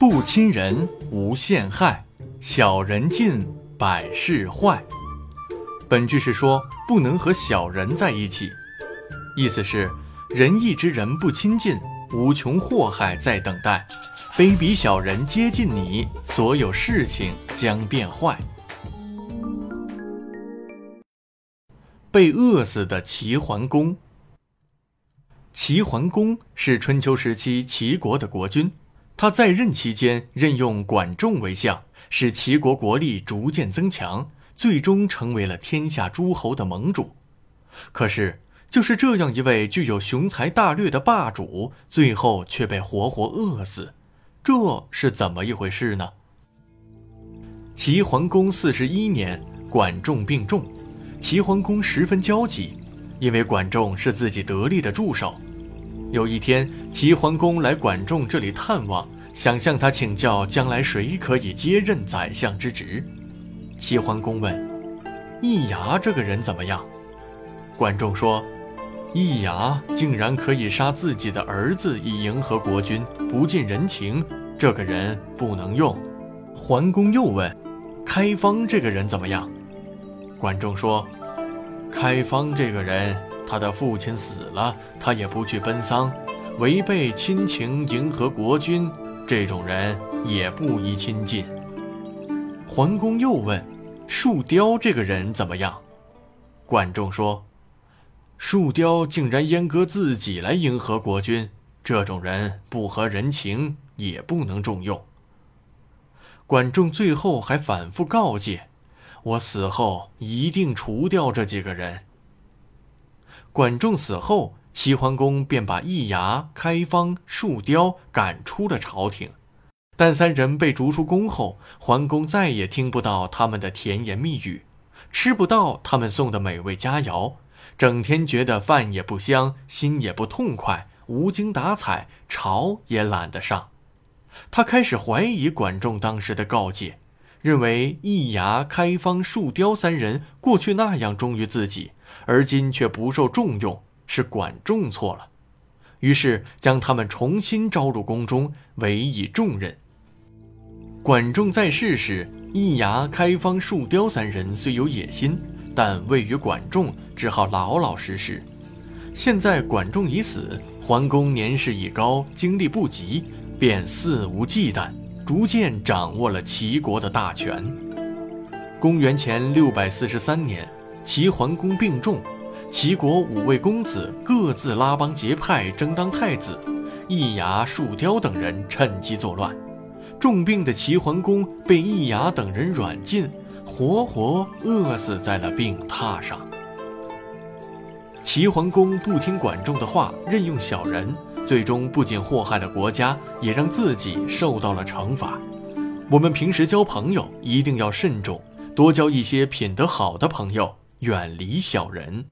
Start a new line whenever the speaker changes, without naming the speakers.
不亲人无限害，小人近百事坏。本句是说不能和小人在一起，意思是仁义之人不亲近，无穷祸害在等待；卑鄙小人接近你，所有事情将变坏。被饿死的齐桓公。齐桓公是春秋时期齐国的国君。他在任期间任用管仲为相，使齐国国力逐渐增强，最终成为了天下诸侯的盟主。可是，就是这样一位具有雄才大略的霸主，最后却被活活饿死，这是怎么一回事呢？齐桓公四十一年，管仲病重，齐桓公十分焦急，因为管仲是自己得力的助手。有一天，齐桓公来管仲这里探望，想向他请教将来谁可以接任宰相之职。齐桓公问：“易牙这个人怎么样？”管仲说：“易牙竟然可以杀自己的儿子以迎合国君，不近人情，这个人不能用。”桓公又问：“开方这个人怎么样？”管仲说：“开方这个人。”他的父亲死了，他也不去奔丧，违背亲情迎合国君，这种人也不宜亲近。桓公又问：“树雕这个人怎么样？”管仲说：“树雕竟然阉割自己来迎合国君，这种人不合人情，也不能重用。”管仲最后还反复告诫：“我死后一定除掉这几个人。”管仲死后，齐桓公便把易牙、开方、树雕赶出了朝廷。但三人被逐出宫后，桓公再也听不到他们的甜言蜜语，吃不到他们送的美味佳肴，整天觉得饭也不香，心也不痛快，无精打采，朝也懒得上。他开始怀疑管仲当时的告诫，认为易牙、开方、树雕三人过去那样忠于自己。而今却不受重用，是管仲错了。于是将他们重新招入宫中，委以重任。管仲在世时，易牙、开方、树雕三人虽有野心，但位于管仲，只好老老实实。现在管仲已死，桓公年事已高，精力不及，便肆无忌惮，逐渐掌握了齐国的大权。公元前六百四十三年。齐桓公病重，齐国五位公子各自拉帮结派争当太子，易牙、树雕等人趁机作乱。重病的齐桓公被易牙等人软禁，活活饿死在了病榻上。齐桓公不听管仲的话，任用小人，最终不仅祸害了国家，也让自己受到了惩罚。我们平时交朋友一定要慎重，多交一些品德好的朋友。远离小人。